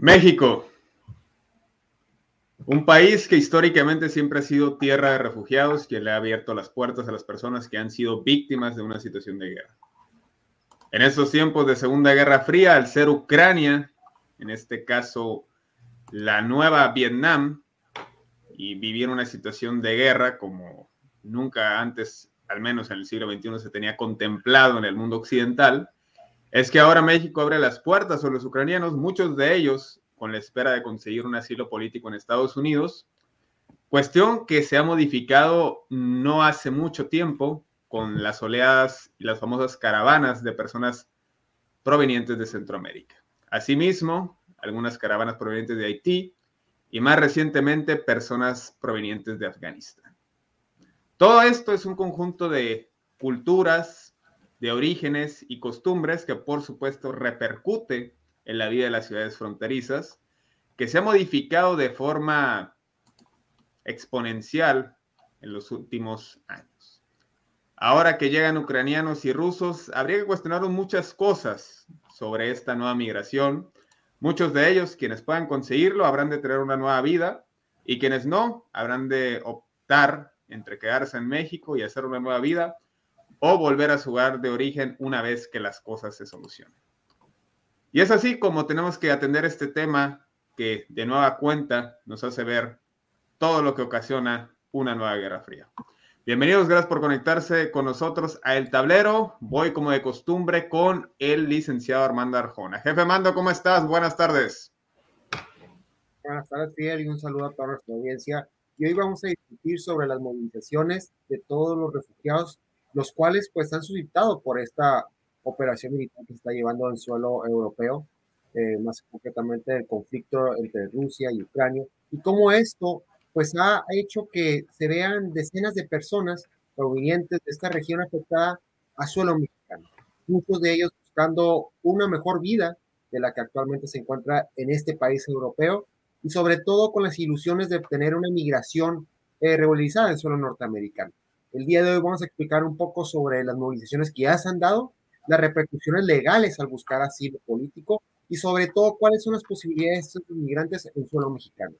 México, un país que históricamente siempre ha sido tierra de refugiados, que le ha abierto las puertas a las personas que han sido víctimas de una situación de guerra. En estos tiempos de Segunda Guerra Fría, al ser Ucrania, en este caso la nueva Vietnam, y vivir una situación de guerra como nunca antes, al menos en el siglo XXI, se tenía contemplado en el mundo occidental, es que ahora México abre las puertas a los ucranianos, muchos de ellos con la espera de conseguir un asilo político en Estados Unidos, cuestión que se ha modificado no hace mucho tiempo con las oleadas y las famosas caravanas de personas provenientes de Centroamérica. Asimismo, algunas caravanas provenientes de Haití y más recientemente personas provenientes de Afganistán. Todo esto es un conjunto de culturas, de orígenes y costumbres que por supuesto repercute en la vida de las ciudades fronterizas, que se ha modificado de forma exponencial en los últimos años. Ahora que llegan ucranianos y rusos, habría que cuestionar muchas cosas sobre esta nueva migración. Muchos de ellos, quienes puedan conseguirlo, habrán de tener una nueva vida y quienes no, habrán de optar entre quedarse en México y hacer una nueva vida o volver a su hogar de origen una vez que las cosas se solucionen. Y es así como tenemos que atender este tema que de nueva cuenta nos hace ver todo lo que ocasiona una nueva guerra fría. Bienvenidos, gracias por conectarse con nosotros a El Tablero. Voy como de costumbre con el licenciado Armando Arjona. Jefe Armando, ¿cómo estás? Buenas tardes. Buenas tardes, Fidel, y un saludo a toda nuestra audiencia. Y hoy vamos a discutir sobre las movilizaciones de todos los refugiados los cuales pues han suscitado por esta operación militar que se está llevando en suelo europeo, eh, más concretamente el conflicto entre Rusia y Ucrania, y cómo esto pues ha hecho que se vean decenas de personas provenientes de esta región afectada a suelo mexicano, muchos de ellos buscando una mejor vida de la que actualmente se encuentra en este país europeo y sobre todo con las ilusiones de obtener una migración eh, regularizada en suelo norteamericano. El día de hoy vamos a explicar un poco sobre las movilizaciones que ya se han dado, las repercusiones legales al buscar asilo político y sobre todo cuáles son las posibilidades de estos inmigrantes en suelo mexicano.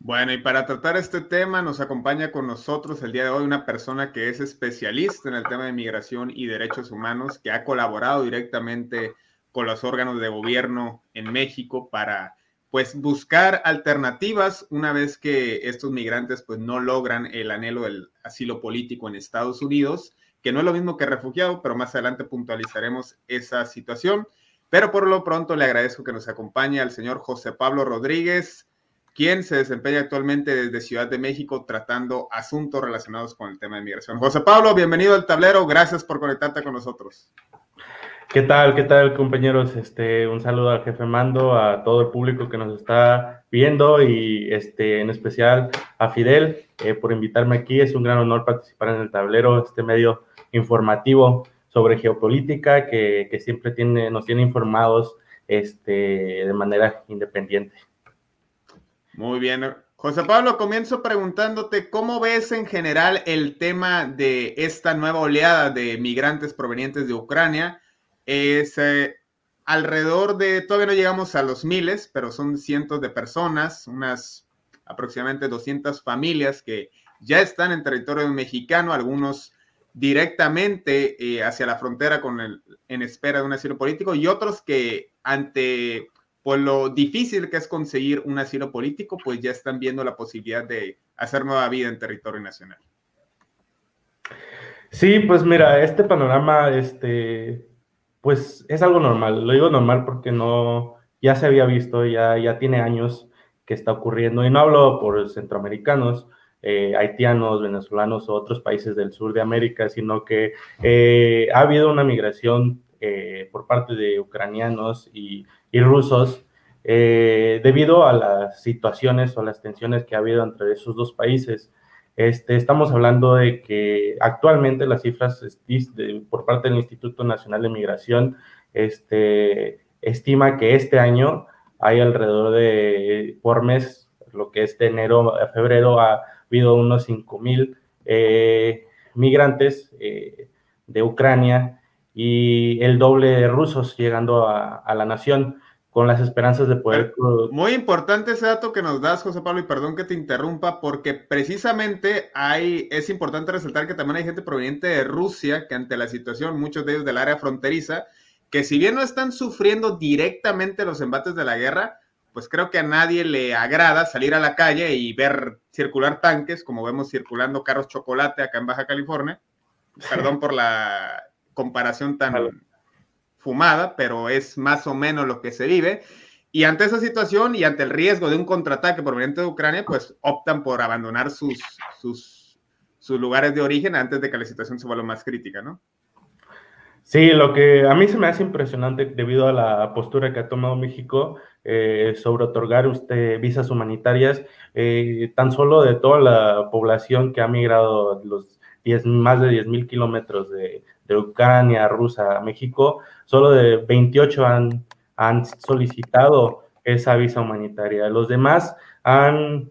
Bueno, y para tratar este tema nos acompaña con nosotros el día de hoy una persona que es especialista en el tema de migración y derechos humanos, que ha colaborado directamente con los órganos de gobierno en México para pues buscar alternativas una vez que estos migrantes pues no logran el anhelo del asilo político en Estados Unidos, que no es lo mismo que refugiado, pero más adelante puntualizaremos esa situación. Pero por lo pronto le agradezco que nos acompañe al señor José Pablo Rodríguez, quien se desempeña actualmente desde Ciudad de México tratando asuntos relacionados con el tema de migración. José Pablo, bienvenido al tablero, gracias por conectarte con nosotros. ¿Qué tal? ¿Qué tal, compañeros? Este, un saludo al jefe Mando, a todo el público que nos está viendo y este, en especial a Fidel eh, por invitarme aquí. Es un gran honor participar en el tablero, este medio informativo sobre geopolítica que, que siempre tiene, nos tiene informados este, de manera independiente. Muy bien. José Pablo, comienzo preguntándote cómo ves en general el tema de esta nueva oleada de migrantes provenientes de Ucrania es eh, alrededor de, todavía no llegamos a los miles, pero son cientos de personas, unas aproximadamente 200 familias que ya están en territorio mexicano, algunos directamente eh, hacia la frontera con el, en espera de un asilo político y otros que ante por lo difícil que es conseguir un asilo político, pues ya están viendo la posibilidad de hacer nueva vida en territorio nacional. Sí, pues mira, este panorama, este, pues es algo normal. Lo digo normal porque no, ya se había visto, ya, ya tiene años que está ocurriendo. Y no hablo por centroamericanos, eh, haitianos, venezolanos o otros países del sur de América, sino que eh, ha habido una migración eh, por parte de ucranianos y, y rusos debido a las situaciones o las tensiones que ha habido entre esos dos países. Este, estamos hablando de que actualmente las cifras por parte del Instituto Nacional de Migración este, estima que este año hay alrededor de, por mes, lo que es de enero a febrero, ha habido unos 5 mil eh, migrantes eh, de Ucrania y el doble de rusos llegando a la nación con las esperanzas de poder... Muy importante ese dato que nos das, José Pablo, y perdón que te interrumpa, porque precisamente hay, es importante resaltar que también hay gente proveniente de Rusia que ante la situación, muchos de ellos del área fronteriza, que si bien no están sufriendo directamente los embates de la guerra, pues creo que a nadie le agrada salir a la calle y ver circular tanques, como vemos circulando carros chocolate acá en Baja California. Perdón por la comparación tan, fumada, pero es más o menos lo que se vive. Y ante esa situación y ante el riesgo de un contraataque proveniente de Ucrania, pues optan por abandonar sus, sus, sus lugares de origen antes de que la situación se vuelva más crítica, ¿no? Sí, lo que a mí se me hace impresionante debido a la postura que ha tomado México eh, sobre otorgar usted visas humanitarias, eh, tan solo de toda la población que ha migrado los 10, más de 10 mil kilómetros de, de Ucrania, Rusia, México, solo de 28 han, han solicitado esa visa humanitaria. Los demás han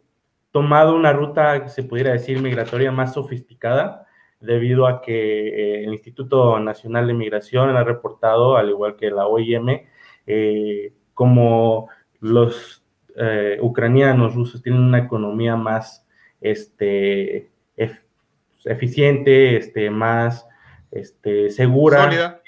tomado una ruta, se pudiera decir, migratoria más sofisticada, debido a que eh, el Instituto Nacional de Migración ha reportado, al igual que la OIM, eh, como los eh, ucranianos rusos tienen una economía más este, eficiente, este, más este, segura, sólida.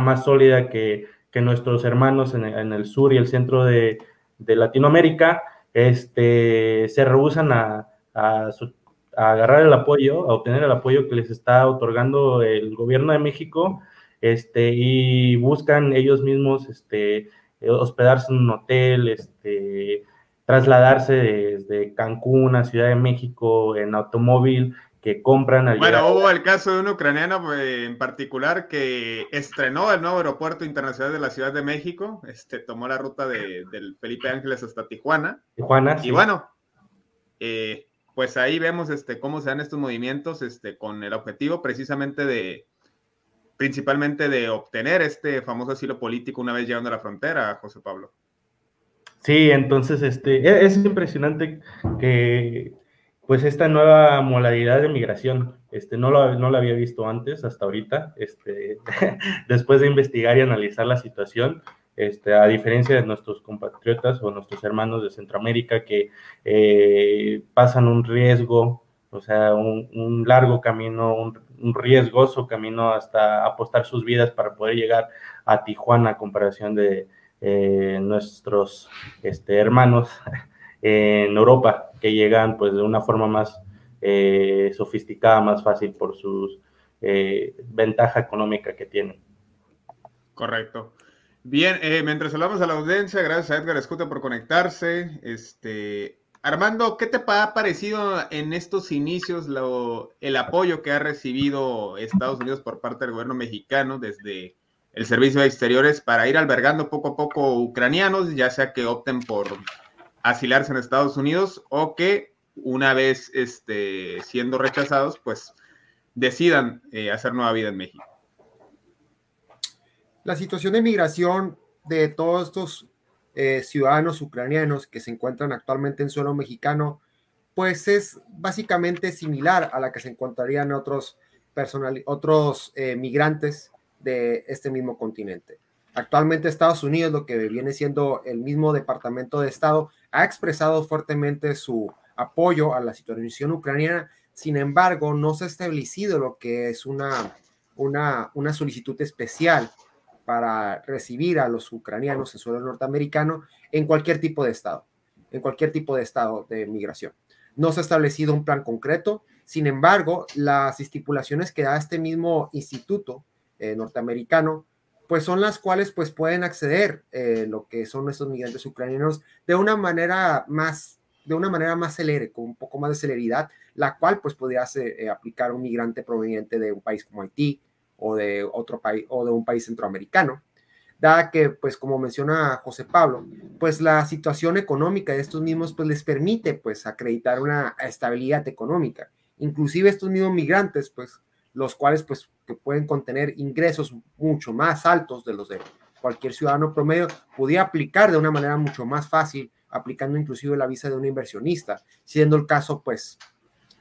más sólida que, nuestros hermanos en, el sur y el centro de, Latinoamérica, este, se rehusan a, agarrar el apoyo, a obtener el apoyo que les está otorgando el gobierno de México, este, y buscan ellos mismos este, hospedarse en un hotel, este, trasladarse desde Cancún a Ciudad de México en automóvil, que compran al Bueno, hubo el caso de un ucraniano eh, en particular que estrenó el nuevo aeropuerto internacional de la Ciudad de México, este, tomó la ruta de, del Felipe Ángeles hasta Tijuana. Tijuana. Y bueno, eh, pues ahí vemos este, cómo se dan estos movimientos este, con el objetivo precisamente de, principalmente de obtener este famoso asilo político una vez llegando a la frontera, José Pablo. Sí, entonces este, e, es impresionante que pues esta nueva modalidad de migración, este, no, lo, no había visto antes, hasta ahorita, este, después de investigar y analizar la situación, este, a diferencia de nuestros compatriotas o nuestros hermanos de Centroamérica que eh, pasan un riesgo, o sea, un, largo camino, un, riesgoso camino hasta apostar sus vidas para poder llegar a Tijuana a comparación de eh, nuestros este, hermanos en Europa, que llegan pues de una forma más eh, sofisticada, más fácil por su eh, ventaja económica que tienen. Correcto. Bien, eh, mientras hablamos a la audiencia, gracias a Edgar Escuta por conectarse. Este, Armando, ¿qué te ha parecido en estos inicios lo, el apoyo que ha recibido Estados Unidos por parte del gobierno mexicano desde el Servicio de Exteriores para ir albergando poco a poco ucranianos, ya sea que opten por asilarse en Estados Unidos o que una vez este, siendo rechazados, pues decidan eh, hacer nueva vida en México. La situación de migración de todos estos eh, ciudadanos ucranianos que se encuentran actualmente en suelo mexicano, pues es básicamente similar a la que se encontrarían otros, otros eh, migrantes de este mismo continente. Actualmente Estados Unidos, lo que viene siendo el mismo Departamento de Estado, ha expresado fuertemente su apoyo a la situación ucraniana. Sin embargo, no se ha establecido lo que es una, una, una solicitud especial para recibir a los ucranianos en suelo norteamericano en cualquier tipo de estado, en cualquier tipo de estado de migración. No se ha establecido un plan concreto, sin embargo, las estipulaciones que da este mismo instituto eh, norteamericano, pues son las cuales pues pueden acceder eh, lo que son estos migrantes ucranianos de una manera más de una manera más celere, con un poco más de celeridad, la cual pues podría eh, aplicar un migrante proveniente de un país como Haití o de otro país o de un país centroamericano. Dada que, pues como menciona José Pablo, pues la situación económica de estos mismos pues les permite pues acreditar una estabilidad económica. Inclusive estos mismos migrantes, pues los cuales pues que pueden contener ingresos mucho más altos de los de cualquier ciudadano promedio, podía aplicar de una manera mucho más fácil aplicando inclusive la visa de un inversionista, siendo el caso pues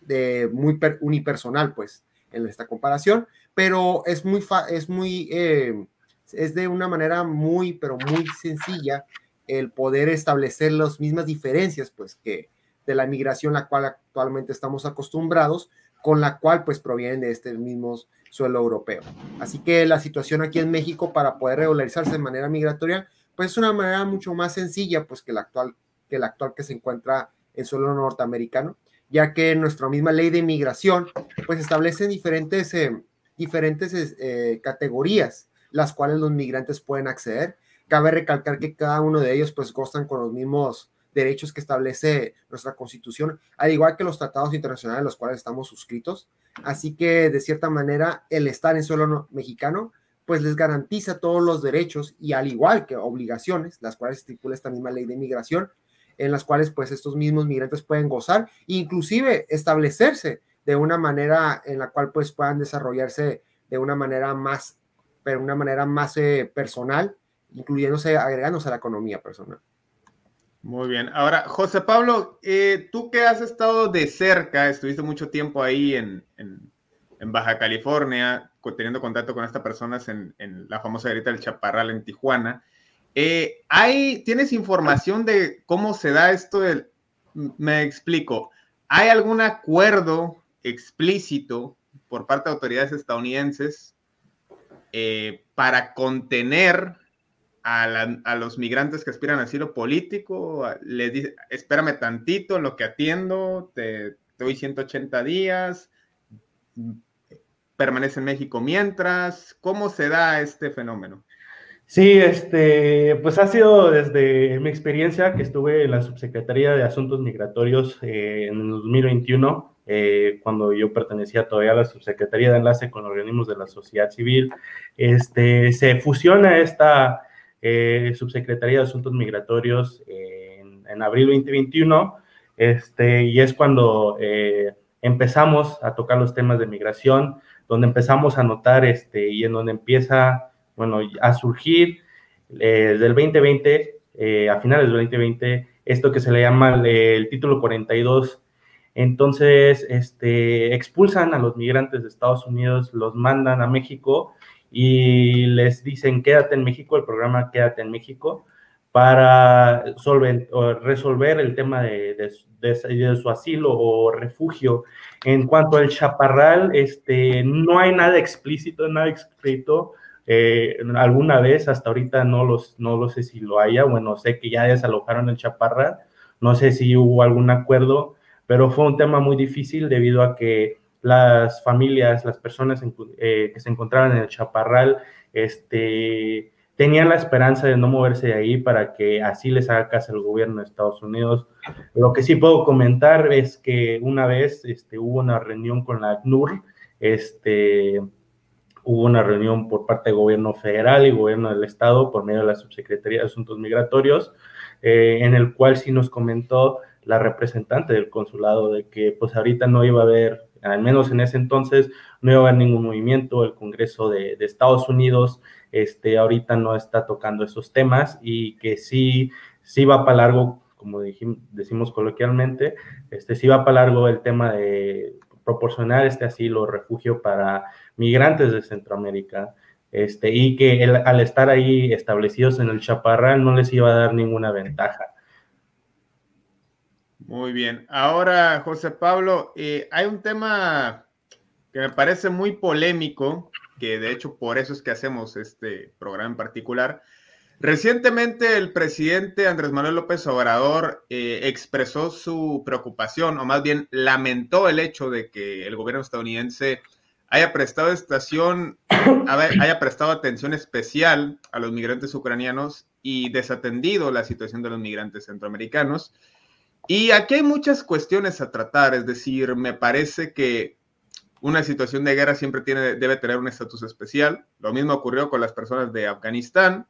de muy unipersonal pues en esta comparación, pero es muy, es muy, eh, es de una manera muy, pero muy sencilla el poder establecer las mismas diferencias pues que de la migración la cual actualmente estamos acostumbrados, con la cual pues provienen de este mismo suelo europeo. Así que la situación aquí en México para poder regularizarse de manera migratoria, pues es una manera mucho más sencilla pues que la actual que el actual que se encuentra en suelo norteamericano, ya que nuestra misma ley de inmigración pues establece diferentes, eh, diferentes eh, categorías las cuales los migrantes pueden acceder. Cabe recalcar que cada uno de ellos pues gozan con los mismos derechos que establece nuestra constitución, al igual que los tratados internacionales a los cuales estamos suscritos. Así que de cierta manera el estar en suelo mexicano pues les garantiza todos los derechos y al igual que obligaciones, las cuales estipula esta misma ley de inmigración, en las cuales pues estos mismos migrantes pueden gozar inclusive establecerse de una manera en la cual pues puedan desarrollarse de una manera más, pero una manera más eh, personal, incluyéndose, agregándose a la economía personal. Muy bien. Ahora, José Pablo, eh, tú que has estado de cerca, estuviste mucho tiempo ahí en, en, Baja California, teniendo contacto con estas personas en, en la famosa garita del Chaparral en Tijuana. Eh, ¿hay, ¿Tienes información de cómo se da esto? Me explico. ¿Hay algún acuerdo explícito por parte de autoridades estadounidenses eh, para contener a, los migrantes que aspiran a asilo político? Les dice, espérame tantito lo que atiendo, te, doy 180 días, permanece en México mientras. ¿Cómo se da este fenómeno? Sí, este, pues ha sido desde mi experiencia que estuve en la Subsecretaría de Asuntos Migratorios eh, en el 2021, eh, cuando yo pertenecía todavía a la Subsecretaría de Enlace con Organismos de la Sociedad Civil, este, se fusiona esta eh, Subsecretaría de Asuntos Migratorios en, abril 2021, este, y es cuando empezamos a tocar los temas de migración, donde empezamos a notar este, y en donde empieza bueno, a surgir eh, desde el 2020, eh, a finales del 2020, esto que se le llama el, título 42. Entonces, este, expulsan a los migrantes de Estados Unidos, los mandan a México y les dicen quédate en México, el programa Quédate en México, para resolver el tema de, su asilo o refugio. En cuanto al chaparral, este, no hay nada explícito, nada escrito eh, alguna vez, hasta ahorita no, los, no lo sé si lo haya, bueno, sé que ya desalojaron el Chaparral, no sé si hubo algún acuerdo, pero fue un tema muy difícil debido a que las familias, las personas eh, que se encontraban en el Chaparral, este, tenían la esperanza de no moverse de ahí para que así les haga caso el gobierno de Estados Unidos. Lo que sí puedo comentar es que una vez este, hubo una reunión con la ACNUR, este, hubo una reunión por parte del gobierno federal y gobierno del estado por medio de la subsecretaría de Asuntos Migratorios, eh, en el cual sí nos comentó la representante del consulado de que pues ahorita no iba a haber, al menos en ese entonces, no iba a haber ningún movimiento, el Congreso de, Estados Unidos este, ahorita no está tocando esos temas y que sí, sí va para largo, como dijimos, decimos coloquialmente, este, sí va para largo el tema de proporcionar este asilo, refugio para migrantes de Centroamérica, este, y que al estar ahí establecidos en el Chaparral no les iba a dar ninguna ventaja. Muy bien. Ahora, José Pablo, eh, hay un tema que me parece muy polémico, que de hecho por eso es que hacemos este programa en particular. Recientemente el presidente Andrés Manuel López Obrador eh, expresó su preocupación, o más bien lamentó el hecho de que el gobierno estadounidense haya prestado estación, haya prestado atención especial a los migrantes ucranianos y desatendido la situación de los migrantes centroamericanos. Y aquí hay muchas cuestiones a tratar, es decir, me parece que una situación de guerra siempre tiene, debe tener un estatus especial. Lo mismo ocurrió con las personas de Afganistán,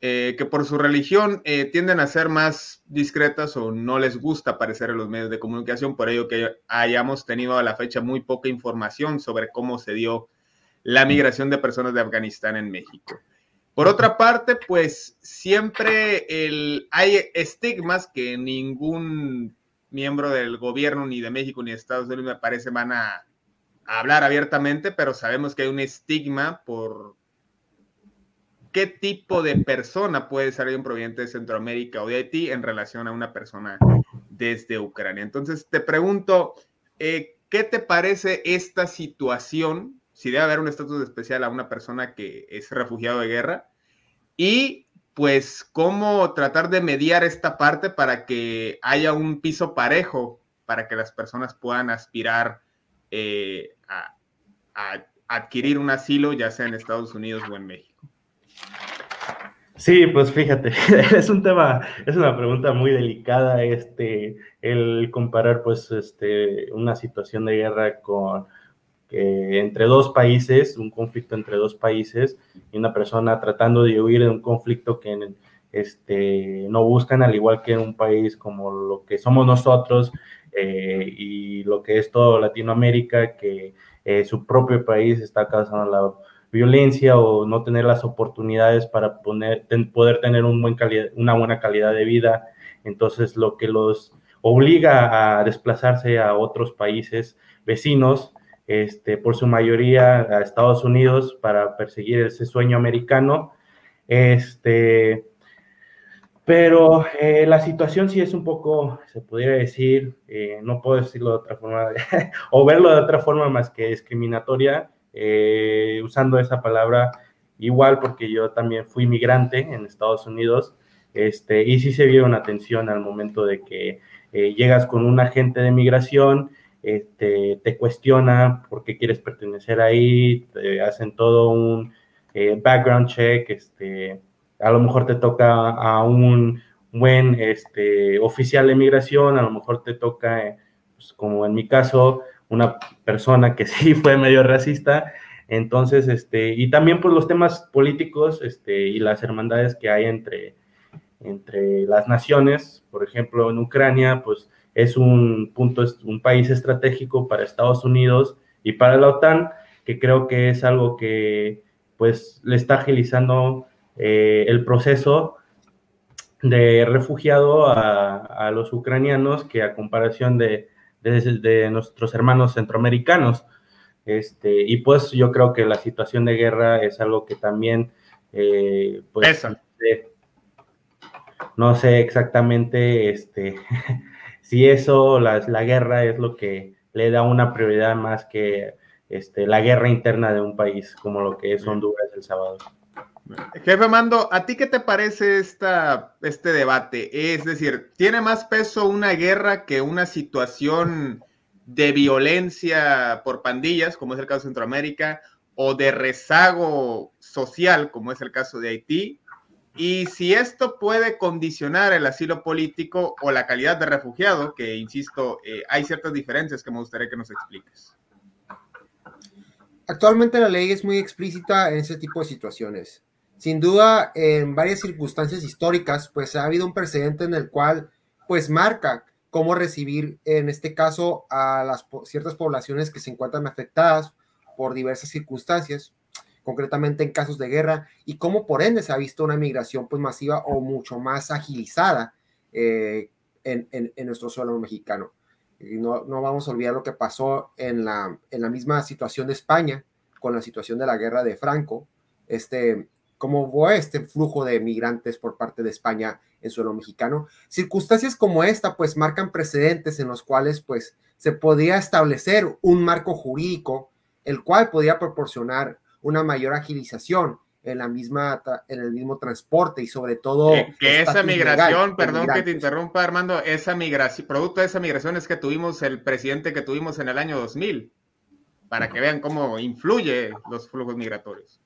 eh, que por su religión eh, tienden a ser más discretas o no les gusta aparecer en los medios de comunicación, por ello que hayamos tenido a la fecha muy poca información sobre cómo se dio la migración de personas de Afganistán en México. Por otra parte, pues siempre hay estigmas que ningún miembro del gobierno, ni de México, ni de Estados Unidos, me parece, van a, hablar abiertamente, pero sabemos que hay un estigma por qué tipo de persona puede ser alguien proveniente de Centroamérica o de Haití en relación a una persona desde Ucrania. Entonces, te pregunto, eh, ¿qué te parece esta situación si debe haber un estatus especial a una persona que es refugiado de guerra y pues cómo tratar de mediar esta parte para que haya un piso parejo para que las personas puedan aspirar eh, a, adquirir un asilo, ya sea en Estados Unidos o en México. Sí, pues fíjate, es un tema, es una pregunta muy delicada, este, el comparar pues este, una situación de guerra con entre dos países, un conflicto entre dos países, y una persona tratando de huir de un conflicto que este, no buscan, al igual que en un país como lo que somos nosotros eh, y lo que es todo Latinoamérica, que eh, su propio país está causando la violencia o no tener las oportunidades para poder tener un buen calidad, una buena calidad de vida. Entonces, lo que los obliga a desplazarse a otros países vecinos este, por su mayoría a Estados Unidos para perseguir ese sueño americano. Este, pero eh, la situación sí es un poco, se pudiera decir, eh, no puedo decirlo de otra forma, o verlo de otra forma más que discriminatoria, eh, usando esa palabra igual porque yo también fui migrante en Estados Unidos, este, y sí se vio una tensión al momento de que llegas con un agente de migración este, te cuestiona por qué quieres pertenecer ahí, te hacen todo un eh, background check, este, a lo mejor te toca a un buen este, oficial de migración, a lo mejor te toca, eh, pues, como en mi caso, una persona que sí fue medio racista, entonces, este, y también pues los temas políticos este, y las hermandades que hay entre, entre las naciones, por ejemplo, en Ucrania, pues es un punto, un país estratégico para Estados Unidos y para la OTAN, que creo que es algo que pues le está agilizando eh, el proceso de refugiado a, los ucranianos que a comparación de, de, nuestros hermanos centroamericanos. Este, y pues yo creo que la situación de guerra es algo que también, eh, pues, no sé exactamente, este, si eso, la, la guerra es lo que le da una prioridad más que este, la guerra interna de un país, como lo que es Honduras el sábado. Jefe Mando, ¿a ti qué te parece esta, este debate? Es decir, ¿tiene más peso una guerra que una situación de violencia por pandillas, como es el caso de Centroamérica, o de rezago social, como es el caso de Haití? Y si esto puede condicionar el asilo político o la calidad de refugiado, que insisto, eh, hay ciertas diferencias que me gustaría que nos expliques. Actualmente la ley es muy explícita en ese tipo de situaciones. Sin duda, en varias circunstancias históricas, pues ha habido un precedente en el cual, pues marca cómo recibir, en este caso, a las ciertas poblaciones que se encuentran afectadas por diversas circunstancias concretamente en casos de guerra, y cómo por ende se ha visto una migración pues masiva o mucho más agilizada eh, en, en, nuestro suelo mexicano. No, no, vamos a olvidar lo que pasó en la, en la misma situación de España, con la situación de la guerra de Franco, este, cómo fue este flujo de migrantes por parte de España en suelo mexicano. Circunstancias como esta pues marcan precedentes en los cuales pues se podía establecer un marco jurídico el cual podía proporcionar una mayor agilización en la misma en el mismo transporte y sobre todo que, esa migración, perdón que te interrumpa Armando, esa migración, producto de esa migración es que tuvimos el presidente que tuvimos en el año 2000 para que vean cómo influye los flujos migratorios.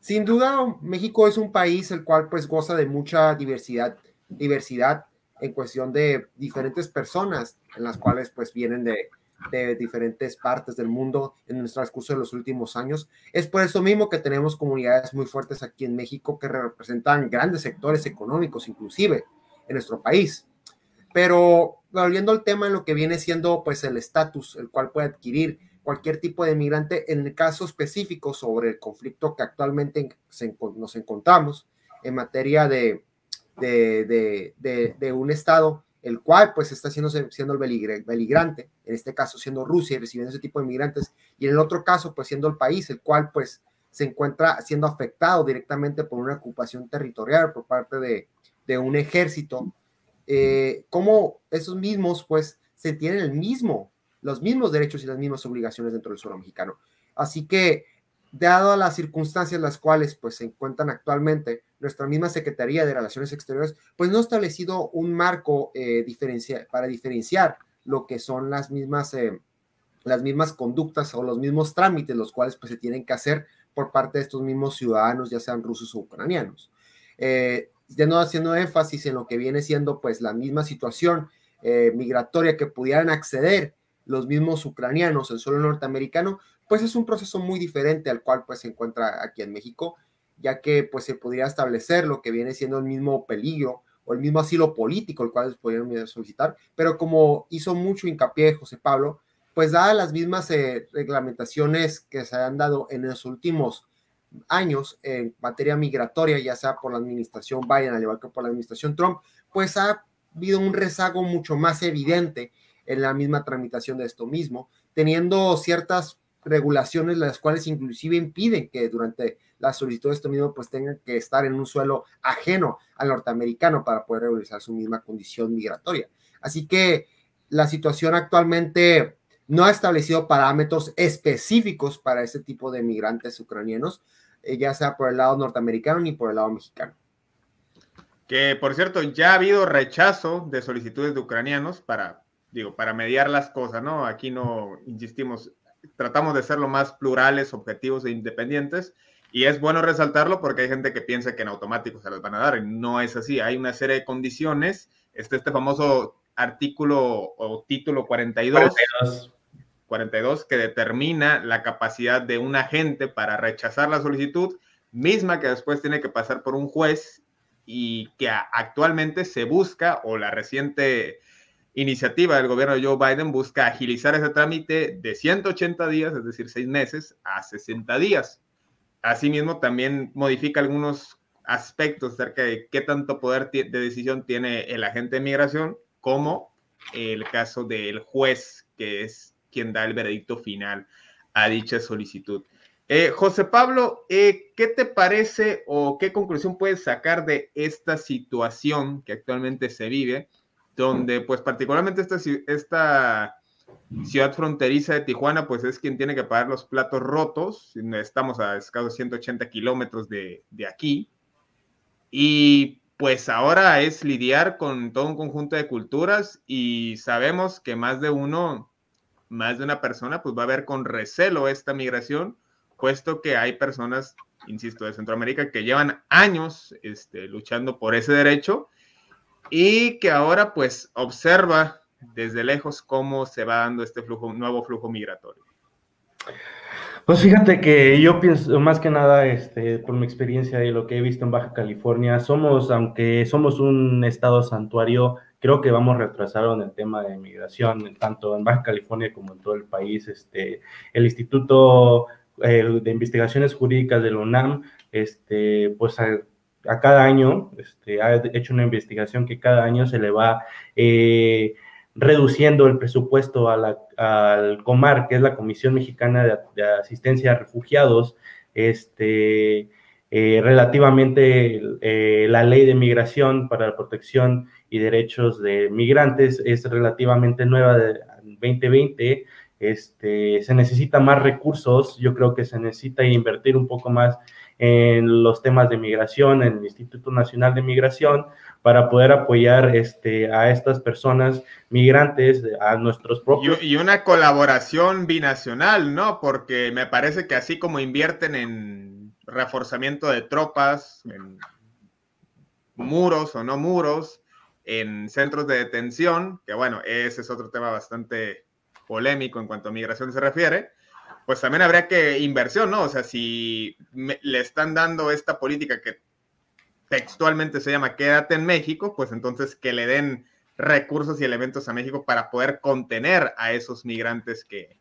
Sin duda, México es un país el cual pues goza de mucha diversidad, diversidad en cuestión de diferentes personas en las cuales pues vienen de, de diferentes partes del mundo en nuestro transcurso de los últimos años. Es por eso mismo que tenemos comunidades muy fuertes aquí en México que representan grandes sectores económicos, inclusive en nuestro país. Pero volviendo al tema en lo que viene siendo pues el estatus, el cual puede adquirir cualquier tipo de migrante en el caso específico sobre el conflicto que actualmente nos encontramos en materia de, de, de, de un Estado el cual pues está siendo, siendo el beligrante, en este caso siendo Rusia y recibiendo ese tipo de migrantes, y en el otro caso pues siendo el país, el cual pues se encuentra siendo afectado directamente por una ocupación territorial por parte de, de un ejército, eh, como esos mismos pues se tienen el mismo, los mismos derechos y las mismas obligaciones dentro del suelo mexicano. Así que dado las circunstancias las cuales pues, se encuentran actualmente, nuestra misma Secretaría de Relaciones Exteriores pues no ha establecido un marco eh, para diferenciar lo que son las mismas, eh, las mismas conductas o los mismos trámites los cuales pues, se tienen que hacer por parte de estos mismos ciudadanos, ya sean rusos o ucranianos. Eh, ya no haciendo énfasis en lo que viene siendo pues la misma situación eh, migratoria que pudieran acceder los mismos ucranianos en suelo norteamericano, pues es un proceso muy diferente al cual pues se encuentra aquí en México, ya que pues se podría establecer lo que viene siendo el mismo peligro o el mismo asilo político el cual podrían solicitar, pero como hizo mucho hincapié José Pablo, pues dadas las mismas eh, reglamentaciones que se han dado en los últimos años en materia migratoria, ya sea por la administración Biden, al igual que por la administración Trump, pues ha habido un rezago mucho más evidente en la misma tramitación de esto mismo, teniendo ciertas regulaciones las cuales inclusive impiden que durante la solicitud de esto mismo pues tengan que estar en un suelo ajeno al norteamericano para poder regularizar su misma condición migratoria. Así que la situación actualmente no ha establecido parámetros específicos para ese tipo de migrantes ucranianos, eh, ya sea por el lado norteamericano ni por el lado mexicano. Que por cierto, ya ha habido rechazo de solicitudes de ucranianos para, digo, para mediar las cosas, ¿no? Aquí no insistimos, tratamos de ser lo más plurales, objetivos e independientes. Y es bueno resaltarlo porque hay gente que piensa que en automático se las van a dar. Y no es así. Hay una serie de condiciones. Este, este famoso artículo o título 42, 42. que determina la capacidad de un agente para rechazar la solicitud, misma que después tiene que pasar por un juez y que actualmente se busca o la reciente iniciativa del gobierno de Joe Biden busca agilizar ese trámite de 180 días, es decir, seis meses, a 60 días. Asimismo, también modifica algunos aspectos acerca de qué tanto poder de decisión tiene el agente de migración, como el caso del juez, que es quien da el veredicto final a dicha solicitud. Eh, José Pablo, eh, ¿qué te parece o qué conclusión puedes sacar de esta situación que actualmente se vive? Donde pues particularmente esta, ciudad fronteriza de Tijuana pues es quien tiene que pagar los platos rotos, estamos a escasos 180 kilómetros de, de aquí, y pues ahora es lidiar con todo un conjunto de culturas y sabemos que más de uno, más de una persona, pues va a ver con recelo esta migración, puesto que hay personas, insisto, de Centroamérica que llevan años este, luchando por ese derecho y que ahora pues observa desde lejos cómo se va dando este flujo, nuevo flujo migratorio. Pues fíjate que yo pienso más que nada, este, por mi experiencia y lo que he visto en Baja California, somos, aunque somos un estado santuario, creo que vamos retrasado en el tema de migración, tanto en Baja California como en todo el país. Este, el Instituto eh, de Investigaciones Jurídicas de la UNAM, este, pues a cada año, este, ha hecho una investigación que cada año se le va eh, reduciendo el presupuesto al COMAR, que es la Comisión Mexicana de, Asistencia a Refugiados, este, eh, relativamente eh, la ley de migración para la protección y derechos de migrantes es relativamente nueva de 2020 este, se necesita más recursos, yo creo que se necesita invertir un poco más en los temas de migración, en el Instituto Nacional de Migración, para poder apoyar este, a estas personas migrantes, a nuestros propios. Y, una colaboración binacional, ¿no? Porque me parece que así como invierten en reforzamiento de tropas, en muros o no muros, en centros de detención, que bueno, ese es otro tema bastante polémico en cuanto a migración se refiere, pues también habría que inversión, ¿no? O sea, si le están dando esta política que textualmente se llama quédate en México, pues entonces que le den recursos y elementos a México para poder contener a esos migrantes que,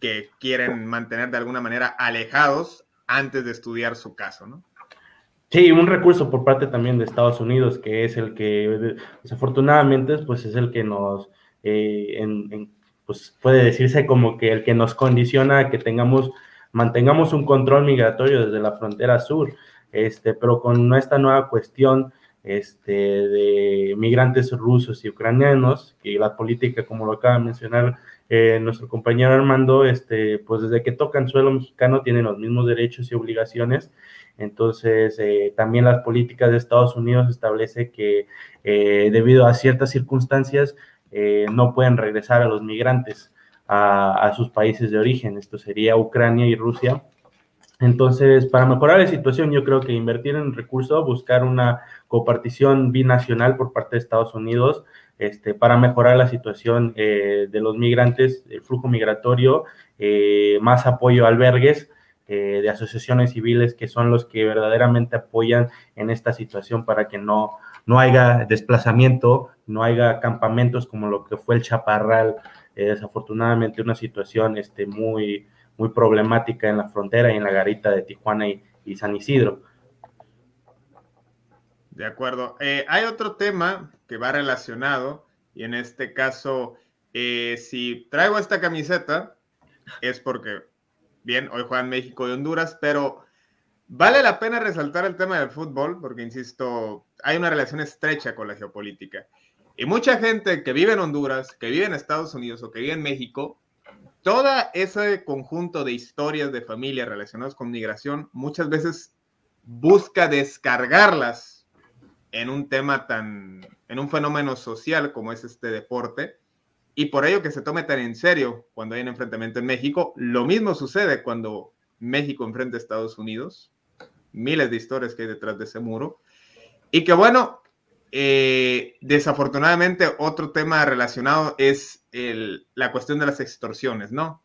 que quieren mantener de alguna manera alejados antes de estudiar su caso, ¿no? Sí, un recurso por parte también de Estados Unidos, que es el que, desafortunadamente, pues es el que nos, eh, pues puede decirse como que el que nos condiciona a que tengamos, mantengamos un control migratorio desde la frontera sur, este, pero con esta nueva cuestión este, de migrantes rusos y ucranianos, y la política, como lo acaba de mencionar eh, nuestro compañero Armando, este, pues desde que tocan suelo mexicano tienen los mismos derechos y obligaciones. Entonces, eh, también las políticas de Estados Unidos establece que eh, debido a ciertas circunstancias no pueden regresar a los migrantes a, sus países de origen. Esto sería Ucrania y Rusia. Entonces, para mejorar la situación, yo creo que invertir en recursos, buscar una copartición binacional por parte de Estados Unidos, este, para mejorar la situación eh, de los migrantes, el flujo migratorio, eh, más apoyo a albergues eh, de asociaciones civiles que son los que verdaderamente apoyan en esta situación para que no, no haya desplazamiento, no haya campamentos como lo que fue el Chaparral, desafortunadamente una situación este, muy, muy problemática en la frontera y en la garita de Tijuana y San Isidro. De acuerdo. Eh, hay otro tema que va relacionado y en este caso, eh, si traigo esta camiseta es porque, bien, hoy juegan México y Honduras, pero vale la pena resaltar el tema del fútbol porque, insisto, hay una relación estrecha con la geopolítica. Y mucha gente que vive en Honduras, que vive en Estados Unidos o que vive en México, todo ese conjunto de historias de familia relacionadas con migración muchas veces busca descargarlas en un tema tan, en un fenómeno social como es este deporte, y por ello que se tome tan en serio cuando hay un enfrentamiento en México. Lo mismo sucede cuando México enfrenta a Estados Unidos, miles de historias que hay detrás de ese muro, y que bueno, eh, desafortunadamente otro tema relacionado es la cuestión de las extorsiones, ¿no?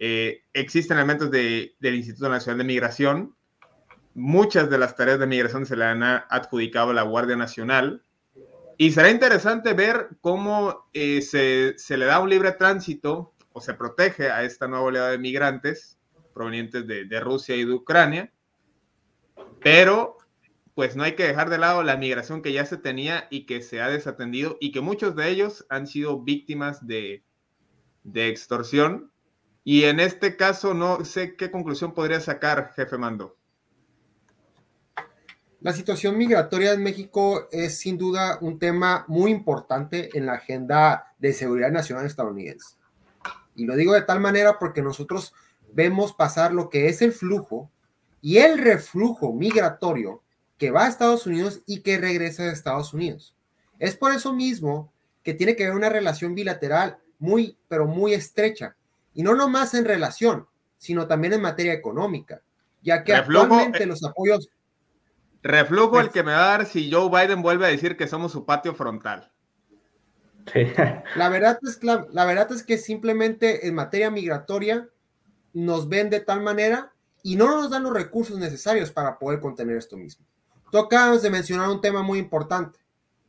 Eh, existen elementos del Instituto Nacional de Migración muchas de las tareas de migración se le han adjudicado a la Guardia Nacional. Y será interesante ver cómo eh, se, le da un libre tránsito o se protege a esta nueva oleada de migrantes provenientes de, de Rusia y de Ucrania. Pero, pues no hay que dejar de lado la migración que ya se tenía y que se ha desatendido y que muchos de ellos han sido víctimas de, de extorsión. Y en este caso, no sé qué conclusión podría sacar, jefe Mando. La situación migratoria en México es sin duda un tema muy importante en la agenda de seguridad nacional estadounidense. Y lo digo de tal manera porque nosotros vemos pasar lo que es el flujo y el reflujo migratorio que va a Estados Unidos y que regresa a Estados Unidos. Es por eso mismo que tiene que haber una relación bilateral muy, pero muy estrecha. Y no nomás en relación, sino también en materia económica, ya que actualmente eh, los apoyos Reflujo el pues que me va a dar si Joe Biden vuelve a decir que somos su patio frontal. La verdad, es, la, verdad es que simplemente en materia migratoria nos ven de tal manera y no nos dan los recursos necesarios para poder contener esto mismo. Tocamos de mencionar un tema muy importante.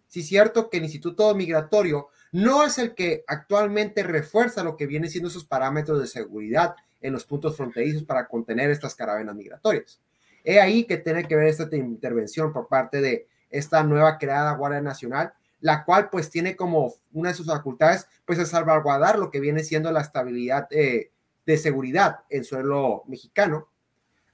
Sí, es cierto que el Instituto Migratorio no es el que actualmente refuerza lo que viene siendo esos parámetros de seguridad en los puntos fronterizos para contener estas caravanas migratorias. He ahí que tiene que ver esta intervención por parte de esta nueva creada Guardia Nacional, la cual pues tiene como una de sus facultades pues es salvaguardar lo que viene siendo la estabilidad eh, de seguridad en suelo mexicano.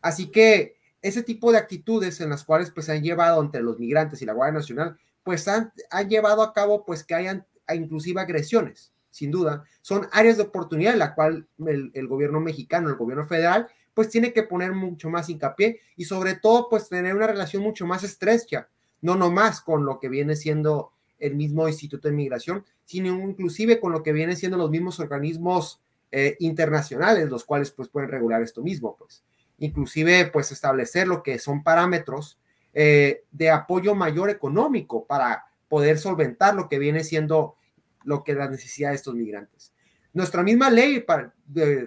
Así que ese tipo de actitudes en las cuales pues han llevado entre los migrantes y la Guardia Nacional pues han, han llevado a cabo pues que hayan inclusive agresiones. sin duda, son áreas de oportunidad en la cual el, el, gobierno mexicano, el gobierno federal, pues tiene que poner mucho más hincapié y sobre todo, pues tener una relación mucho más estrecha, no nomás con lo que viene siendo el mismo Instituto de Migración, sino inclusive con lo que vienen siendo los mismos organismos eh, internacionales, los cuales pues pueden regular esto mismo, pues. Inclusive pues establecer lo que son parámetros eh, de apoyo mayor económico para poder solventar lo que viene siendo lo que la necesidad de estos migrantes. Nuestra misma ley para,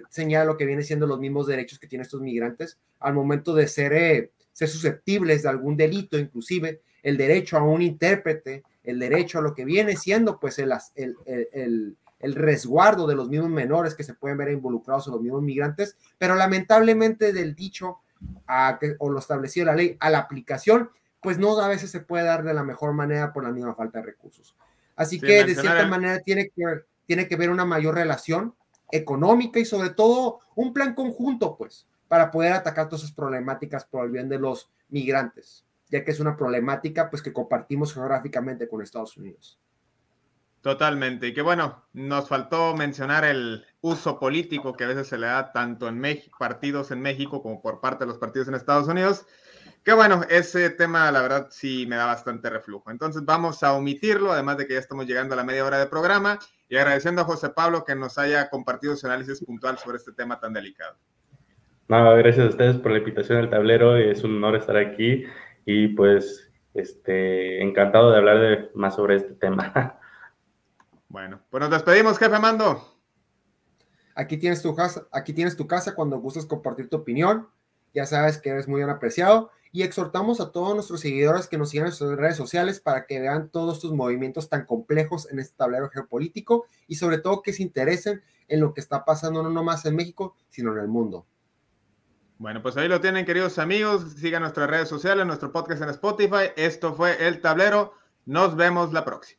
señala lo que viene siendo los mismos derechos que tienen estos migrantes al momento de ser, eh, ser susceptibles de algún delito, inclusive el derecho a un intérprete, el derecho a lo que viene siendo pues el, el, el resguardo de los mismos menores que se pueden ver involucrados en los mismos migrantes, pero lamentablemente del dicho a, o lo establecido la ley a la aplicación, pues no a veces se puede dar de la mejor manera por la misma falta de recursos. Así que de cierta manera tiene que, tiene que ver una mayor relación económica y sobre todo un plan conjunto, pues, para poder atacar todas esas problemáticas por el bien de los migrantes ya que es una problemática pues que compartimos geográficamente con Estados Unidos. Totalmente. Y que bueno, nos faltó mencionar el uso político que a veces se le da tanto en México, partidos en México como por parte de los partidos en Estados Unidos. Que bueno, ese tema la verdad sí me da bastante reflujo. Entonces vamos a omitirlo, además de que ya estamos llegando a la media hora de programa y agradeciendo a José Pablo que nos haya compartido su análisis puntual sobre este tema tan delicado. No, gracias a ustedes por la invitación al tablero. Es un honor estar aquí y pues este, encantado de hablar de, más sobre este tema. Bueno, pues nos despedimos, jefe Mando. Aquí tienes tu casa, aquí tienes tu casa cuando gustes compartir tu opinión. Ya sabes que eres muy bien apreciado y exhortamos a todos nuestros seguidores que nos sigan en sus redes sociales para que vean todos estos movimientos tan complejos en este tablero geopolítico y sobre todo que se interesen en lo que está pasando no nomás en México, sino en el mundo. Bueno, pues ahí lo tienen, queridos amigos. Sigan nuestras redes sociales, nuestro podcast en Spotify. Esto fue El Tablero. Nos vemos la próxima.